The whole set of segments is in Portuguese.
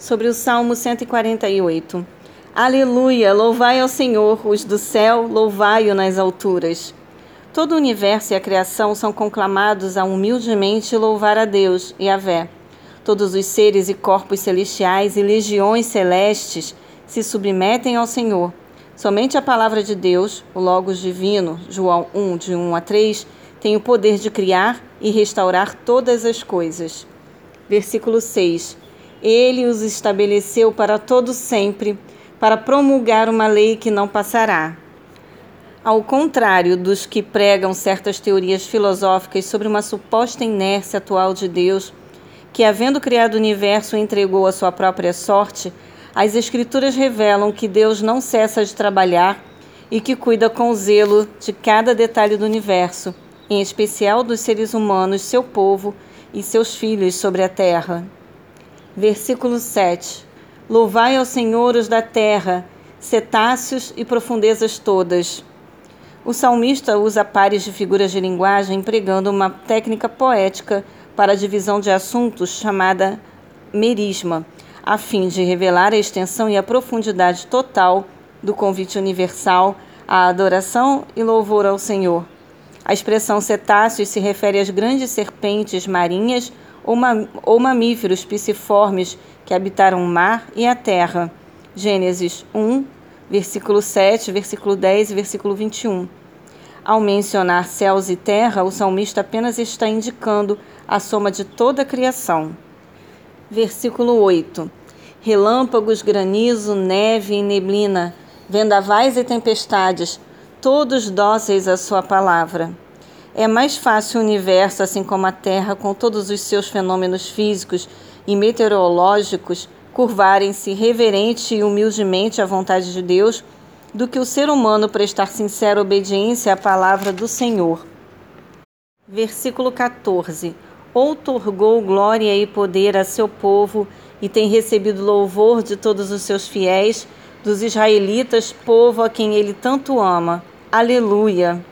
sobre o Salmo 148. Aleluia! Louvai ao Senhor, os do céu, louvai-o nas alturas. Todo o universo e a criação são conclamados a humildemente louvar a Deus e a Vé. Todos os seres e corpos celestiais e legiões celestes se submetem ao Senhor. Somente a palavra de Deus, o Logos Divino, João 1, de 1 a 3, tem o poder de criar e restaurar todas as coisas. Versículo 6. Ele os estabeleceu para todo sempre, para promulgar uma lei que não passará. Ao contrário dos que pregam certas teorias filosóficas sobre uma suposta inércia atual de Deus, que, havendo criado o universo, entregou a sua própria sorte, as Escrituras revelam que Deus não cessa de trabalhar e que cuida com zelo de cada detalhe do universo, em especial dos seres humanos, seu povo e seus filhos sobre a terra. Versículo 7: Louvai ao Senhor os da terra, cetáceos e profundezas todas. O salmista usa pares de figuras de linguagem empregando uma técnica poética para a divisão de assuntos chamada merisma, a fim de revelar a extensão e a profundidade total do convite universal à adoração e louvor ao Senhor. A expressão cetáceos se refere às grandes serpentes marinhas ou, ma ou mamíferos pisciformes que habitaram o mar e a terra. Gênesis 1, versículo 7, versículo 10 e versículo 21. Ao mencionar céus e terra, o salmista apenas está indicando a soma de toda a criação. Versículo 8: Relâmpagos, granizo, neve e neblina, vendavais e tempestades, todos dóceis à sua palavra. É mais fácil o universo, assim como a Terra, com todos os seus fenômenos físicos e meteorológicos, curvarem-se reverente e humildemente à vontade de Deus, do que o ser humano prestar sincera obediência à palavra do Senhor. Versículo 14: Outorgou glória e poder a seu povo e tem recebido louvor de todos os seus fiéis, dos israelitas, povo a quem ele tanto ama. Aleluia!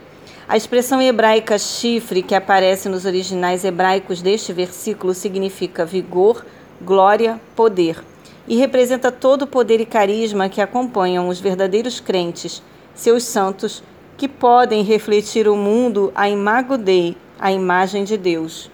A expressão hebraica chifre, que aparece nos originais hebraicos deste versículo, significa vigor, glória, poder e representa todo o poder e carisma que acompanham os verdadeiros crentes, seus santos, que podem refletir o mundo a imago Dei, a imagem de Deus.